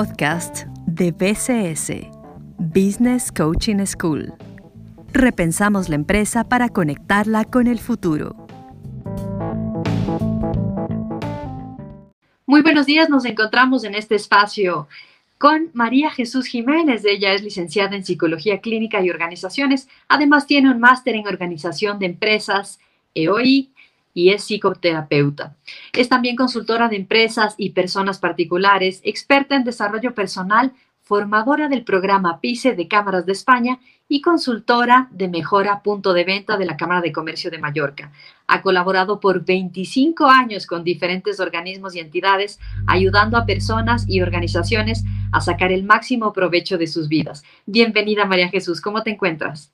podcast de BCS, Business Coaching School. Repensamos la empresa para conectarla con el futuro. Muy buenos días, nos encontramos en este espacio con María Jesús Jiménez. Ella es licenciada en Psicología Clínica y Organizaciones. Además tiene un máster en Organización de Empresas, EOI, y es psicoterapeuta. Es también consultora de empresas y personas particulares, experta en desarrollo personal, formadora del programa PICE de Cámaras de España y consultora de mejora punto de venta de la Cámara de Comercio de Mallorca. Ha colaborado por 25 años con diferentes organismos y entidades, ayudando a personas y organizaciones a sacar el máximo provecho de sus vidas. Bienvenida María Jesús, ¿cómo te encuentras?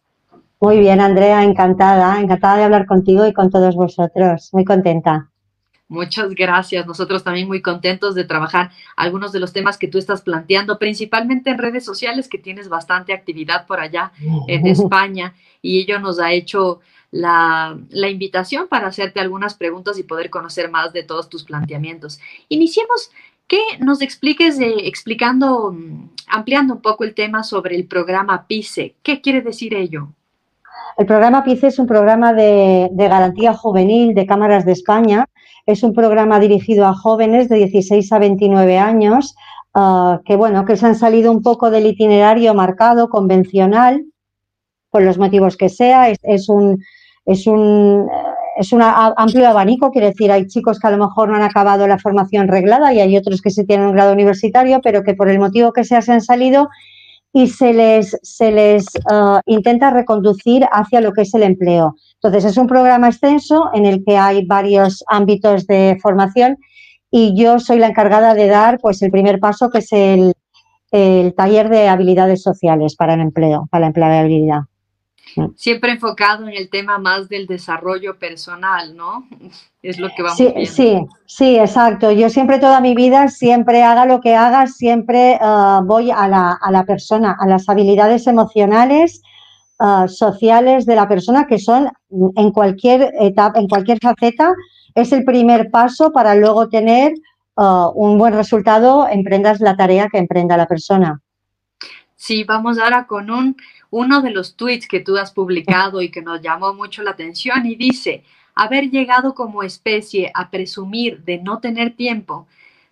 Muy bien, Andrea, encantada, encantada de hablar contigo y con todos vosotros. Muy contenta. Muchas gracias. Nosotros también muy contentos de trabajar algunos de los temas que tú estás planteando, principalmente en redes sociales, que tienes bastante actividad por allá en España. Y ello nos ha hecho la, la, invitación para hacerte algunas preguntas y poder conocer más de todos tus planteamientos. Iniciemos que nos expliques explicando, mm, ampliando un poco el tema sobre el programa PICE. ¿Qué quiere decir ello? El programa PICE es un programa de, garantía juvenil de Cámaras de España. Es un programa dirigido a jóvenes de 16 a 29 años ah, que, bueno, que se han salido un poco del itinerario marcado, convencional, por los motivos que sea. Es, un, es un, es un amplio abanico, quiere decir, hay chicos que a lo mejor no han acabado la formación reglada y hay otros que sí tienen un grado universitario, pero que por el motivo que sea se han salido y se les, se les uh, intenta reconducir hacia lo que es el empleo. Entonces, es un programa extenso en el que hay varios ámbitos de formación y yo soy la encargada de dar pues, el primer paso, que es el, el taller de habilidades sociales para el empleo, para la empleabilidad. Siempre enfocado en el tema más del desarrollo personal, ¿no? Es lo que vamos sí, Sí, sí, exacto. Yo siempre toda mi vida, siempre haga lo que haga, siempre eh, voy a la, a la, persona, a las habilidades emocionales, eh, sociales de la persona que son en cualquier etapa, en cualquier faceta, es el primer paso para luego tener eh, un buen resultado, emprendas la tarea que emprenda la persona. Sí, vamos ahora con un uno de los tweets que tú has publicado y que nos llamó mucho la atención y dice, haber llegado como especie a presumir de no tener tiempo,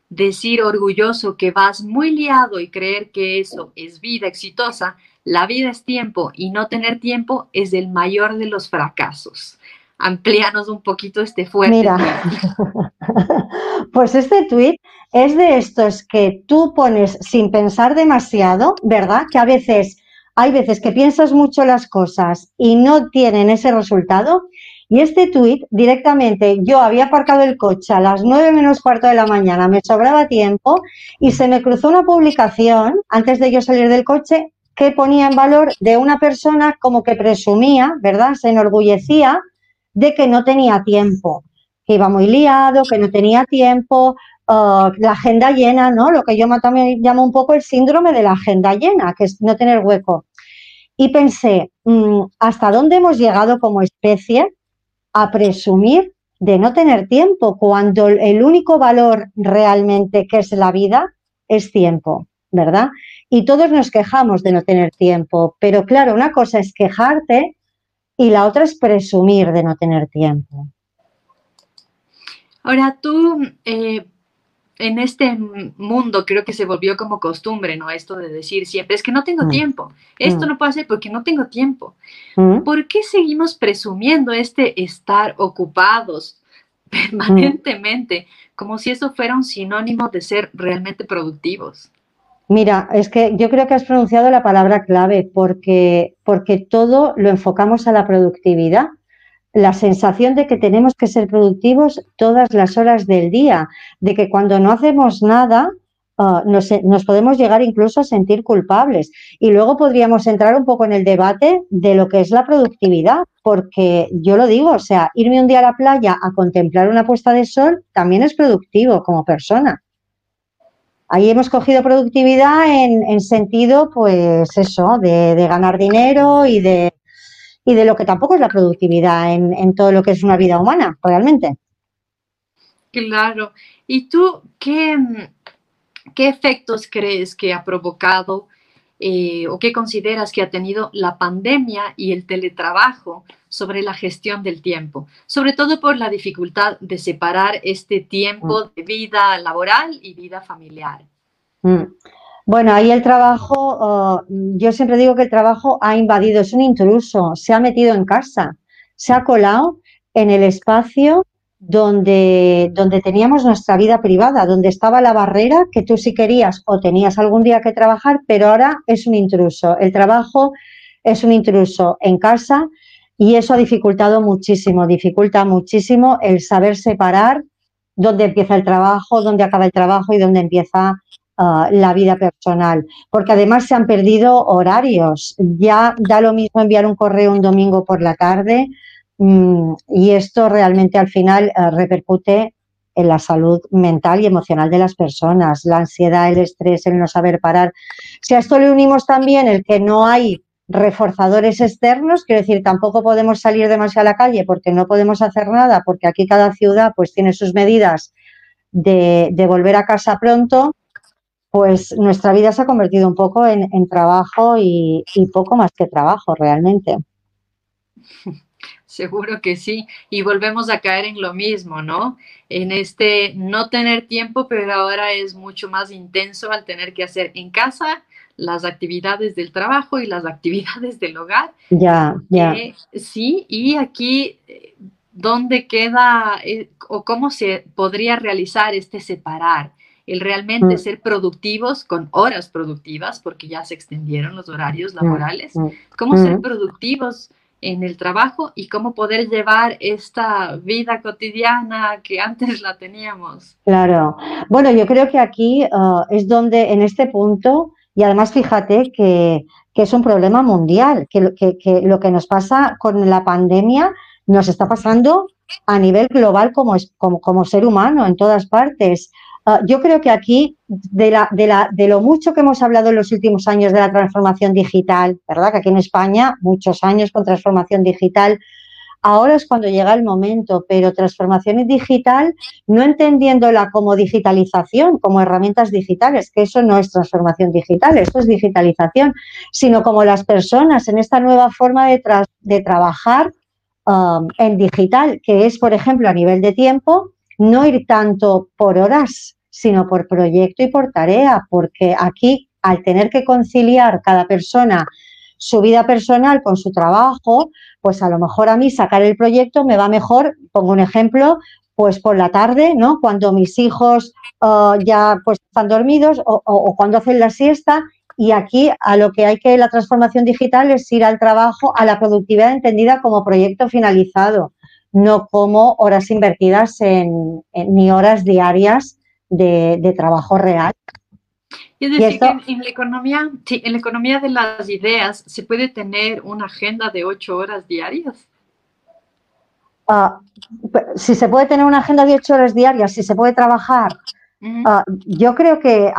decir orgulloso que vas muy liado y creer que eso es vida exitosa, la vida es tiempo y no tener tiempo es el mayor de los fracasos. Amplíanos un poquito este fuerte. Mira, pues este tweet es de estos que tú pones sin pensar demasiado, ¿verdad? Que a veces hay veces que piensas mucho las cosas y no tienen ese resultado. Y este tuit, directamente, yo había aparcado el coche a las nueve menos cuarto de la mañana, me sobraba tiempo y se me cruzó una publicación antes de yo salir del coche que ponía en valor de una persona como que presumía, ¿verdad? Se enorgullecía de que no tenía tiempo, que iba muy liado, que no tenía tiempo, uh, la agenda llena, ¿no? Lo que yo también llamo un poco el síndrome de la agenda llena, que es no tener hueco. Y pensé, mm, ¿hasta dónde hemos llegado como especie a presumir de no tener tiempo cuando el único valor realmente que es la vida es tiempo, ¿verdad? Y todos nos quejamos de no tener tiempo, pero claro, una cosa es quejarte y la otra es presumir de no tener tiempo. Ahora tú, eh, en este mundo creo que se volvió como costumbre, ¿no? Esto de decir siempre, es que no tengo mm. tiempo, esto mm. no puedo hacer porque no tengo tiempo. Mm. ¿Por qué seguimos presumiendo este estar ocupados permanentemente como si eso fuera un sinónimo de ser realmente productivos? Mira, es que yo creo que has pronunciado la palabra clave porque, porque todo lo enfocamos a la productividad la sensación de que tenemos que ser productivos todas las horas del día, de que cuando no hacemos nada ah, nos, nos, podemos llegar incluso a sentir culpables. Y luego podríamos entrar un poco en el debate de lo que es la productividad, porque yo lo digo, o sea, irme un día a la playa a contemplar una puesta de sol también es productivo como persona. Ahí hemos cogido productividad en, sentido, pues eso, de ganar dinero y de y de lo que tampoco es la productividad en, todo lo que es una vida humana, realmente. Claro. ¿Y tú qué, ¿qué efectos crees que ha provocado eh, o qué consideras que ha tenido la pandemia y el teletrabajo sobre la gestión del tiempo, sobre todo por la dificultad de separar este tiempo mm. de vida laboral y vida familiar. Mm. Bueno, ahí el trabajo, oh, yo siempre digo que el trabajo ha invadido, es un intruso, se ha metido en casa, se ha colado en el espacio donde, donde teníamos nuestra vida privada, donde estaba la barrera que tú sí querías o tenías algún día que trabajar, pero ahora es un intruso. El trabajo es un intruso en casa y eso ha dificultado muchísimo, dificulta muchísimo el saber separar dónde empieza el trabajo, dónde acaba el trabajo y dónde empieza ah, la vida personal. Porque además se han perdido horarios. Ya da lo mismo enviar un correo un domingo por la tarde Mm, y esto realmente al final eh, repercute en la salud mental y emocional de las personas, la ansiedad, el estrés, el no saber parar. Si a esto le unimos también el que no hay reforzadores externos, quiero decir, tampoco podemos salir demasiado a la calle porque no podemos hacer nada, porque aquí cada ciudad pues tiene sus medidas de, volver a casa pronto, pues nuestra vida se ha convertido un poco en, trabajo y poco más que trabajo realmente. Seguro que sí. Y volvemos a caer en lo mismo, ¿no? En este no tener tiempo, pero ahora es mucho más intenso al tener que hacer en casa las actividades del trabajo y las actividades del hogar. Ya, ya. Eh, sí, y aquí, eh, ¿dónde queda eh, o cómo se podría realizar este separar? El realmente mm. ser productivos con horas productivas, porque ya se extendieron los horarios mm, laborales. Mm, ¿Cómo ser productivos? en el trabajo y cómo poder llevar esta vida cotidiana que antes la teníamos. Claro. Bueno, yo creo que aquí uh, es donde, en este punto, y además fíjate que, es un problema mundial, que, lo que nos pasa con la pandemia nos está pasando a nivel global como, como, como ser humano en todas partes. Ah, yo creo que aquí, de, la, de, lo mucho que hemos hablado en los últimos años de la transformación digital, ¿verdad? Que aquí en España, muchos años con transformación digital, ahora es cuando llega el momento, pero transformación digital, no entendiéndola como digitalización, como herramientas digitales, que eso no es transformación digital, esto es digitalización, sino como las personas en esta nueva forma de, de trabajar um, en digital, que es, por ejemplo, a nivel de tiempo, no ir tanto por horas, sino por proyecto y por tarea, porque aquí al tener que conciliar cada persona su vida personal con su trabajo, pues a lo mejor a mí sacar el proyecto me va mejor, pongo un ejemplo, pues por la tarde, ¿no? Cuando mis hijos uh, ya pues están dormidos o, cuando hacen la siesta y aquí a lo que hay que la transformación digital es ir al trabajo, a la productividad entendida como proyecto finalizado no como horas invertidas en, ni horas diarias de, trabajo real. Es decir, que en, la economía, en la economía de las ideas se puede tener una agenda de ocho horas diarias. Ah, si se puede tener una agenda de ocho horas diarias, si se puede trabajar, ah, yo creo que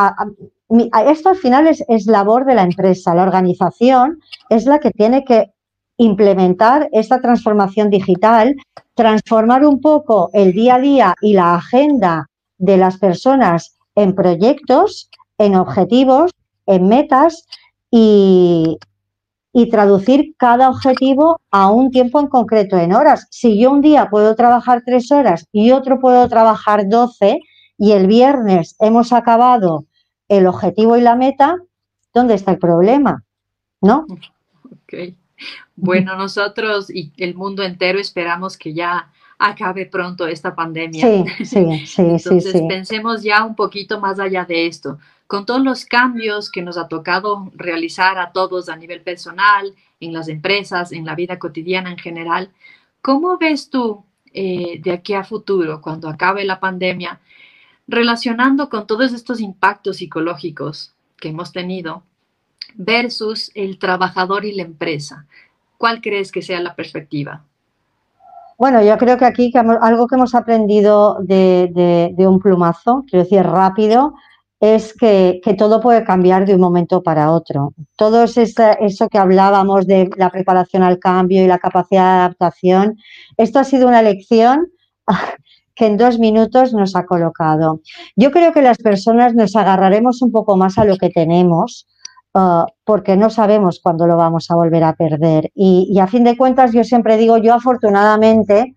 esto al final es, es, labor de la empresa. La organización es la que tiene que implementar esta transformación digital, transformar un poco el día a día y la agenda de las personas en proyectos, en objetivos, en metas y, traducir cada objetivo a un tiempo en concreto, en horas. Si yo un día puedo trabajar tres horas y otro puedo trabajar doce y el viernes hemos acabado el objetivo y la meta, ¿dónde está el problema? ¿No? Okay. Bueno, nosotros y el mundo entero esperamos que ya acabe pronto esta pandemia. Sí, sí, sí. Entonces pensemos ya un poquito más allá de esto. Con todos los cambios que nos ha tocado realizar a todos a nivel personal, en las empresas, en la vida cotidiana en general, ¿cómo ves tú eh, de aquí a futuro, cuando acabe la pandemia, relacionando con todos estos impactos psicológicos que hemos tenido versus el trabajador y la empresa? ¿Cuál crees que sea la perspectiva? Bueno, yo creo que aquí algo que hemos aprendido de, un plumazo, quiero decir rápido, es que, todo puede cambiar de un momento para otro. Todo eso que hablábamos de la preparación al cambio y la capacidad de adaptación, esto ha sido una lección que en dos minutos nos ha colocado. Yo creo que las personas nos agarraremos un poco más a lo que tenemos. Uh, porque no sabemos cuándo lo vamos a volver a perder. Y, a fin de cuentas, yo siempre digo, yo afortunadamente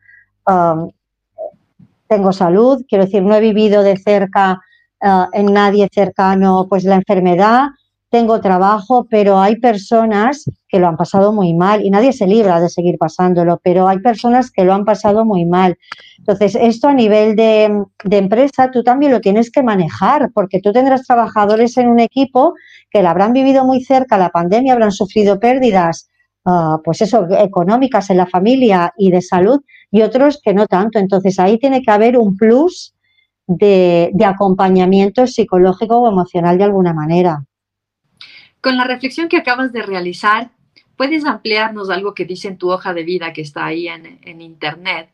tengo salud, quiero decir, no he vivido de cerca uh, en nadie cercano pues la enfermedad, tengo trabajo, pero hay personas que lo han pasado muy mal y nadie se libra de seguir pasándolo, pero hay personas que lo han pasado muy mal. Entonces, esto a nivel de, empresa, tú también lo tienes que manejar, porque tú tendrás trabajadores en un equipo que la habrán vivido muy cerca, la pandemia, habrán sufrido pérdidas, ah, pues eso, económicas en la familia y de salud, y otros que no tanto. Entonces, ahí tiene que haber un plus de acompañamiento psicológico o emocional de alguna manera. Con la reflexión que acabas de realizar, ¿puedes ampliarnos algo que dice en tu hoja de vida que está ahí en, internet?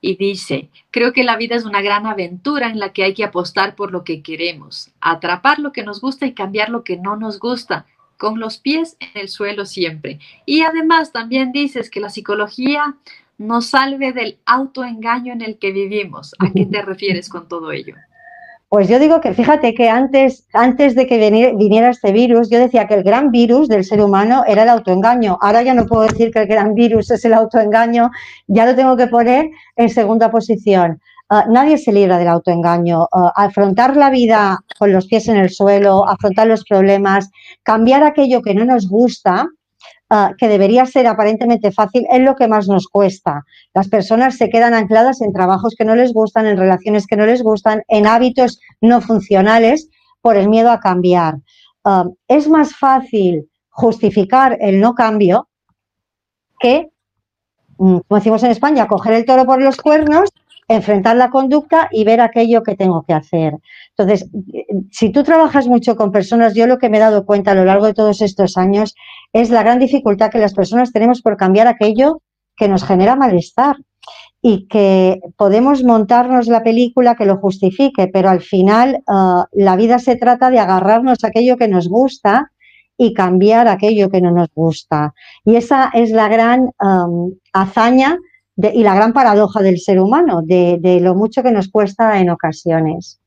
Y dice, creo que la vida es una gran aventura en la que hay que apostar por lo que queremos, atrapar lo que nos gusta y cambiar lo que no nos gusta, con los pies en el suelo siempre. Y además también dices que la psicología nos salve del autoengaño en el que vivimos. ¿A qué te refieres con todo ello? Pues yo digo que fíjate que antes, antes de que viniera este virus, yo decía que el gran virus del ser humano era el autoengaño. Ahora ya no puedo decir que el gran virus es el autoengaño, ya lo tengo que poner en segunda posición. Ah, nadie se libra del autoengaño. Ah, afrontar la vida con los pies en el suelo, afrontar los problemas, cambiar aquello que no nos gusta, Ah, que debería ser aparentemente fácil es lo que más nos cuesta. Las personas se quedan ancladas en trabajos que no les gustan, en relaciones que no les gustan, en hábitos no funcionales por el miedo a cambiar. Ah, es más fácil justificar el no cambio que, mm, como decimos en España, coger el toro por los cuernos enfrentar la conducta y ver aquello que tengo que hacer. Entonces, si tú trabajas mucho con personas, yo lo que me he dado cuenta a lo largo de todos estos años es la gran dificultad que las personas tenemos por cambiar aquello que nos genera malestar y que podemos montarnos la película que lo justifique, pero al final ah, la vida se trata de agarrarnos a aquello que nos gusta y cambiar aquello que no nos gusta. Y esa es la gran hazaña y la gran paradoja del ser humano, de, lo mucho que nos cuesta en ocasiones.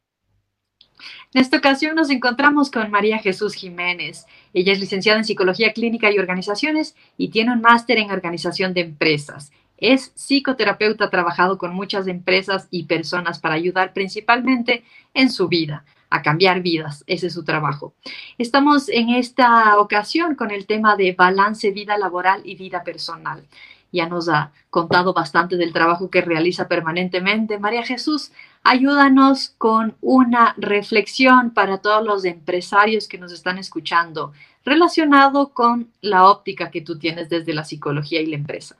En esta ocasión nos encontramos con María Jesús Jiménez. Ella es licenciada en Psicología Clínica y Organizaciones y tiene un máster en Organización de Empresas. Es psicoterapeuta, ha trabajado con muchas empresas y personas para ayudar principalmente en su vida, a cambiar vidas. Ese es su trabajo. Estamos en esta ocasión con el tema de balance vida laboral y vida personal ya nos ha contado bastante del trabajo que realiza permanentemente. María Jesús, ayúdanos con una reflexión para todos los empresarios que nos están escuchando relacionado con la óptica que tú tienes desde la psicología y la empresa.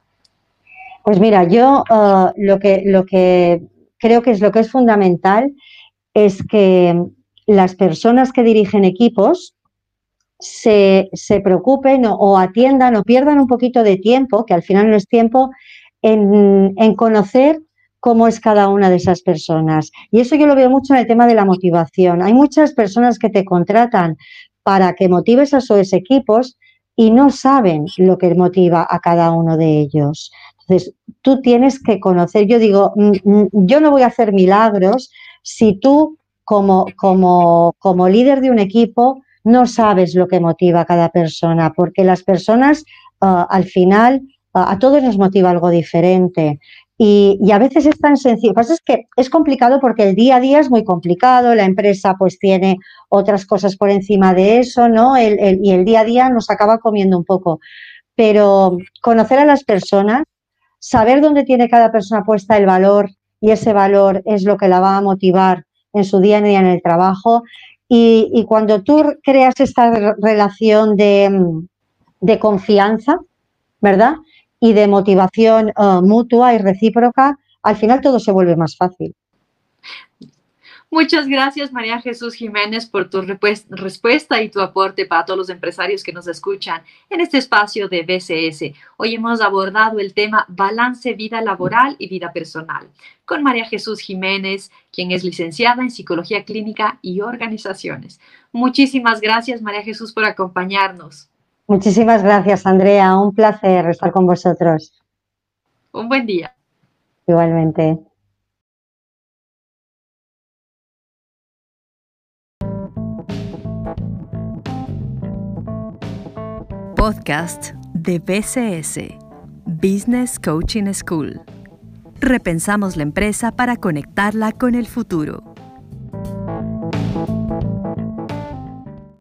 Pues mira, yo uh, lo, que, lo que creo que es lo que es fundamental es que las personas que dirigen equipos se, preocupen o, atiendan o pierdan un poquito de tiempo, que al final no es tiempo, en, conocer cómo es cada una de esas personas. Y eso yo lo veo mucho en el tema de la motivación. Hay muchas personas que te contratan para que motives a sus equipos y no saben lo que motiva a cada uno de ellos. Entonces, tú tienes que conocer, yo digo, mm, mm, yo no voy a hacer milagros si tú como, como, como líder de un equipo no sabes lo que motiva a cada persona, porque las personas ah, al final ah, a todos nos motiva algo diferente. Y, a veces es tan sencillo. Lo que pasa es que es complicado porque el día a día es muy complicado, la empresa pues tiene otras cosas por encima de eso, ¿no? y el día a día nos acaba comiendo un poco. Pero conocer a las personas, saber dónde tiene cada persona puesta el valor y ese valor es lo que la va a motivar en su día a día en el trabajo y, cuando tú creas esta relación de, confianza, ¿verdad? Y de motivación eh, mutua y recíproca, al final todo se vuelve más fácil. Muchas gracias, María Jesús Jiménez, por tu respuesta y tu aporte para todos los empresarios que nos escuchan en este espacio de BCS. Hoy hemos abordado el tema balance vida laboral y vida personal con María Jesús Jiménez, quien es licenciada en Psicología Clínica y Organizaciones. Muchísimas gracias, María Jesús, por acompañarnos. Muchísimas gracias, Andrea. Un placer estar con vosotros. Un buen día. Igualmente. Podcast de BCS, Business Coaching School. Repensamos la empresa para conectarla con el futuro.